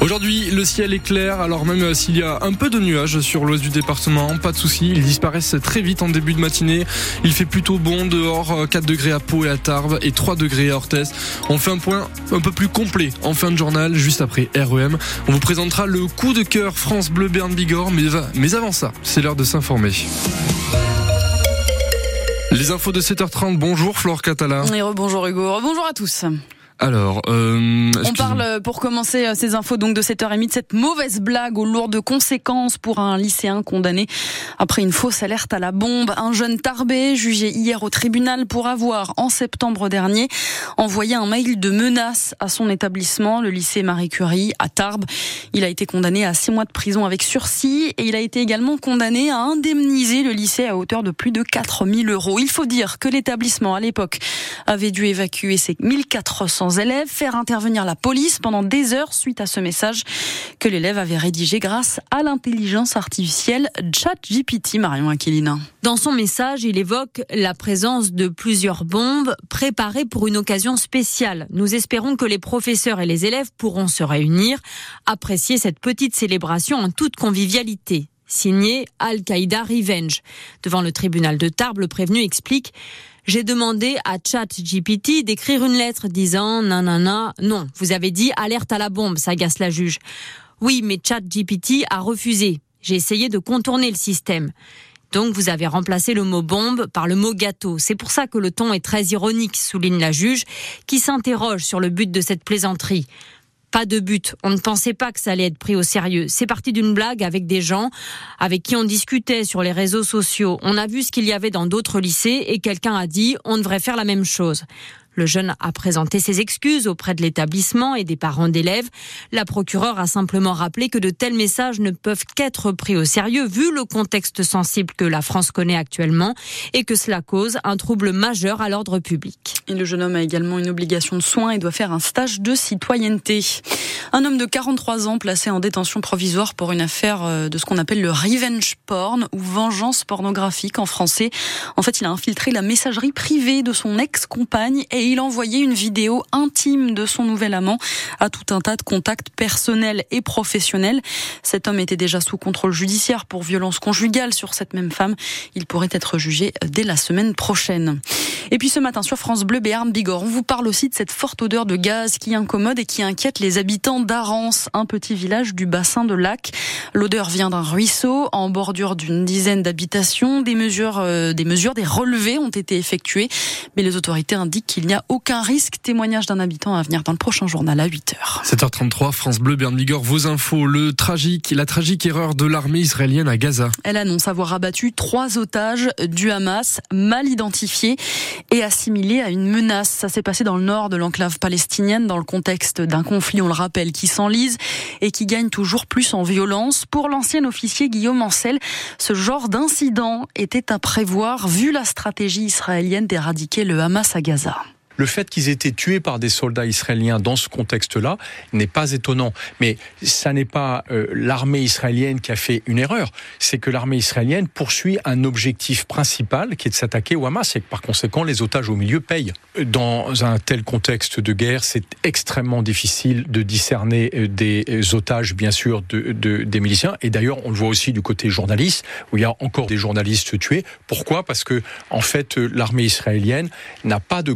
Aujourd'hui, le ciel est clair, alors même euh, s'il y a un peu de nuages sur l'ouest du département, pas de soucis, ils disparaissent très vite en début de matinée. Il fait plutôt bon dehors, 4 euh, degrés à Pau et à Tarbes et 3 degrés à Orthez. On fait un point un peu plus complet en fin de journal, juste après REM. On vous présentera le coup de cœur France Bleu Berne Bigorre, mais, mais avant ça, c'est l'heure de s'informer. Les infos de 7h30, bonjour Flore Catala. Et bonjour Hugo, bonjour à tous. Alors, euh, on parle euh, pour commencer euh, ces infos donc de 7h30 de cette mauvaise blague aux lourdes conséquences pour un lycéen condamné après une fausse alerte à la bombe. Un jeune tarbé jugé hier au tribunal pour avoir en septembre dernier envoyé un mail de menace à son établissement, le lycée Marie Curie à Tarbes. Il a été condamné à six mois de prison avec sursis et il a été également condamné à indemniser le lycée à hauteur de plus de 4000 euros. Il faut dire que l'établissement à l'époque avait dû évacuer ses 1400 élèves, faire intervenir la police pendant des heures suite à ce message que l'élève avait rédigé grâce à l'intelligence artificielle ChatGPT, Marion Aquilina. Dans son message, il évoque la présence de plusieurs bombes préparées pour une occasion spéciale. Nous espérons que les professeurs et les élèves pourront se réunir, apprécier cette petite célébration en toute convivialité signé Al-Qaïda Revenge. Devant le tribunal de Tarbes, le prévenu explique j'ai demandé à ChatGPT d'écrire une lettre disant nanana. Non, vous avez dit alerte à la bombe, s'agace la juge. Oui, mais ChatGPT a refusé. J'ai essayé de contourner le système. Donc vous avez remplacé le mot bombe par le mot gâteau. C'est pour ça que le ton est très ironique, souligne la juge, qui s'interroge sur le but de cette plaisanterie pas de but. On ne pensait pas que ça allait être pris au sérieux. C'est parti d'une blague avec des gens avec qui on discutait sur les réseaux sociaux. On a vu ce qu'il y avait dans d'autres lycées et quelqu'un a dit on devrait faire la même chose. Le jeune a présenté ses excuses auprès de l'établissement et des parents d'élèves. La procureure a simplement rappelé que de tels messages ne peuvent qu'être pris au sérieux vu le contexte sensible que la France connaît actuellement et que cela cause un trouble majeur à l'ordre public. Et le jeune homme a également une obligation de soins et doit faire un stage de citoyenneté. Un homme de 43 ans placé en détention provisoire pour une affaire euh, de ce qu'on appelle le revenge porn ou vengeance pornographique en français. En fait, il a infiltré la messagerie privée de son ex-compagne et il envoyait une vidéo intime de son nouvel amant à tout un tas de contacts personnels et professionnels. Cet homme était déjà sous contrôle judiciaire pour violence conjugale sur cette même femme. Il pourrait être jugé dès la semaine prochaine. Et puis ce matin sur France Bleu Béarn Bigorre, on vous parle aussi de cette forte odeur de gaz qui incommode et qui inquiète les habitants d'Arance, un petit village du bassin de Lac. L'odeur vient d'un ruisseau en bordure d'une dizaine d'habitations. Des mesures, euh, des mesures, des relevés ont été effectués, mais les autorités indiquent qu'il n'y a aucun risque. Témoignage d'un habitant à venir dans le prochain journal à 8h. 7h33, France Bleu Bigorre, vos infos. Le tragique, la tragique erreur de l'armée israélienne à Gaza. Elle annonce avoir abattu trois otages du Hamas mal identifiés et assimilé à une menace. Ça s'est passé dans le nord de l'enclave palestinienne dans le contexte d'un conflit, on le rappelle, qui s'enlise et qui gagne toujours plus en violence. Pour l'ancien officier Guillaume Ancel, ce genre d'incident était à prévoir vu la stratégie israélienne d'éradiquer le Hamas à Gaza. Le fait qu'ils aient été tués par des soldats israéliens dans ce contexte-là n'est pas étonnant. Mais ça n'est pas euh, l'armée israélienne qui a fait une erreur. C'est que l'armée israélienne poursuit un objectif principal qui est de s'attaquer au Hamas et par conséquent les otages au milieu payent. Dans un tel contexte de guerre, c'est extrêmement difficile de discerner euh, des otages, bien sûr, de, de, des miliciens. Et d'ailleurs, on le voit aussi du côté journaliste, où il y a encore des journalistes tués. Pourquoi? Parce que, en fait, euh, l'armée israélienne n'a pas de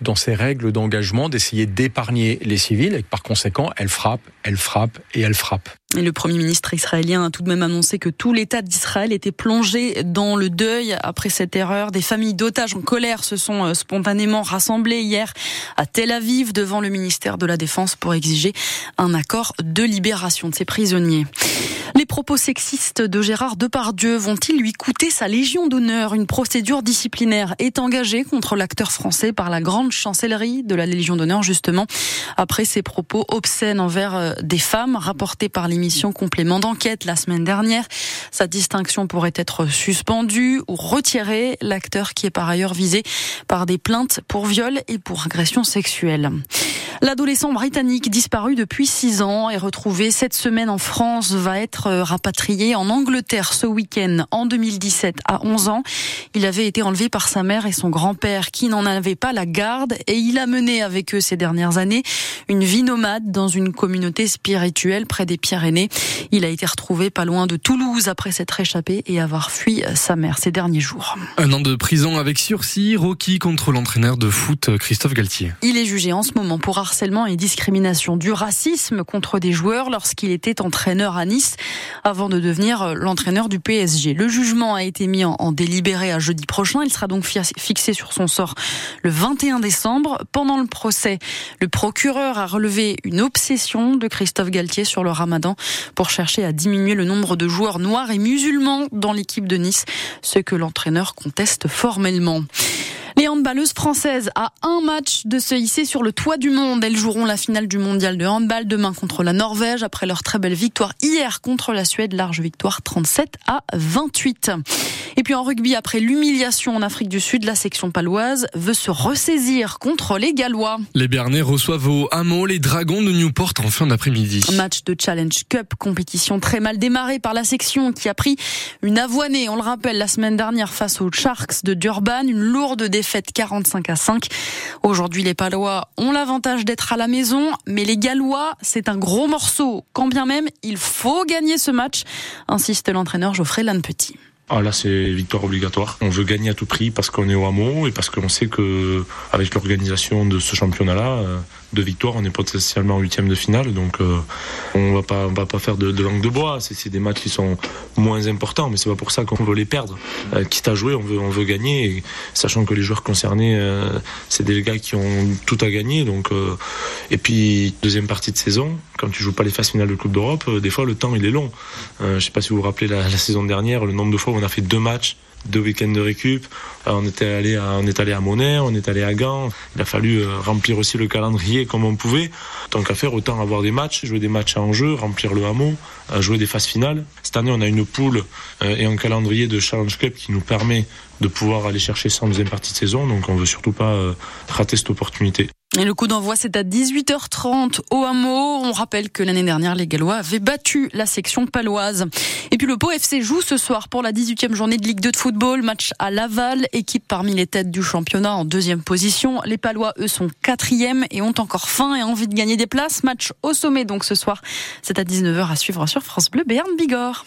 dans ses règles d'engagement d'essayer d'épargner les civils et par conséquent, elle frappe, elle frappe et elle frappe. Le Premier ministre israélien a tout de même annoncé que tout l'État d'Israël était plongé dans le deuil après cette erreur. Des familles d'otages en colère se sont euh, spontanément rassemblées hier à Tel Aviv devant le ministère de la Défense pour exiger un accord de libération de ces prisonniers. Propos sexistes de Gérard Depardieu vont-ils lui coûter sa Légion d'honneur? Une procédure disciplinaire est engagée contre l'acteur français par la grande chancellerie de la Légion d'honneur, justement, après ses propos obscènes envers euh, des femmes rapportés par l'émission Complément d'enquête la semaine dernière. Sa distinction pourrait être suspendue ou retirée. L'acteur qui est par ailleurs visé par des plaintes pour viol et pour agression sexuelle. L'adolescent britannique disparu depuis 6 ans est retrouvé cette semaine en France va être euh, rapatrié en Angleterre ce week-end en 2017 à 11 ans. Il avait été enlevé par sa mère et son grand-père qui n'en avaient pas la garde et il a mené avec eux ces dernières années une vie nomade dans une communauté spirituelle près des Pyrénées. Il a été retrouvé pas loin de Toulouse après s'être échappé et avoir fui sa mère ces derniers jours. Un an de prison avec sursis, Rocky contre l'entraîneur de foot Christophe Galtier. Il est jugé en ce moment pour harcèlement et discrimination, du racisme contre des joueurs lorsqu'il était entraîneur à Nice avant de devenir l'entraîneur du PSG. Le jugement a été mis en délibéré à jeudi prochain. Il sera donc fixé sur son sort le 21 décembre. Pendant le procès, le procureur a relevé une obsession de Christophe Galtier sur le ramadan pour chercher à diminuer le nombre de joueurs noirs et musulmans dans l'équipe de Nice, ce que l'entraîneur conteste formellement. Les handballeuses françaises à un match de se hisser sur le toit du monde. Elles joueront la finale du mondial de handball demain contre la Norvège après leur très belle victoire hier contre la Suède, large victoire 37 à 28. Et puis en rugby, après l'humiliation en Afrique du Sud, la section paloise veut se ressaisir contre les Gallois. Les Bernais reçoivent au hameau les Dragons de Newport en fin d'après-midi. Match de Challenge Cup, compétition très mal démarrée par la section qui a pris une avoinée, on le rappelle, la semaine dernière face aux Sharks de Durban, une lourde défaite 45 à 5. Aujourd'hui, les Palois ont l'avantage d'être à la maison, mais les Gallois, c'est un gros morceau. Quand bien même, il faut gagner ce match, insiste l'entraîneur Geoffrey Lannepetit. Ah là, c'est victoire obligatoire. On veut gagner à tout prix parce qu'on est au hameau et parce qu'on sait que avec l'organisation de ce championnat-là, euh, de victoire, on est potentiellement en huitième de finale. Donc, euh, on va pas, on va pas faire de, langue de bois. C'est des matchs qui sont moins importants, mais c'est pas pour ça qu'on veut les perdre. Euh, quitte à jouer, on veut, on veut gagner, sachant que les joueurs concernés, euh, c'est des gars qui ont tout à gagner. Donc, et puis deuxième partie de saison, quand tu joues pas les phases finales de Coupe d'Europe, des fois le temps il est long. je sais pas si vous vous rappelez la, la saison dernière, le nombre de fois où on a fait deux matchs deux week-ends de récup. Euh, on était allé à, on est allé à Monet, on est allé à Gand. Il a fallu euh, remplir aussi le calendrier comme on pouvait. Tant qu'à faire, autant avoir des matchs, jouer des matchs en jeu, remplir le hameau, euh, jouer des phases finales. Cette année, on a une poule et un calendrier de Challenge Cup qui nous permet de pouvoir aller chercher ça en deuxième partie de saison. Donc on veut surtout pas rater cette opportunité. Le coup d'envoi, c'est à 18h30 au hameau. On rappelle que l'année dernière, les Gallois avaient battu la section paloise. Et puis le Pau FC joue ce soir pour la 18e journée de Ligue 2 de football. Match à Laval, équipe parmi les têtes du championnat en deuxième position. Les Palois, eux, sont quatrième et ont encore faim et envie de gagner des places. Match au sommet donc ce soir. C'est à 19h à suivre sur France Bleu Béarn Bigorre.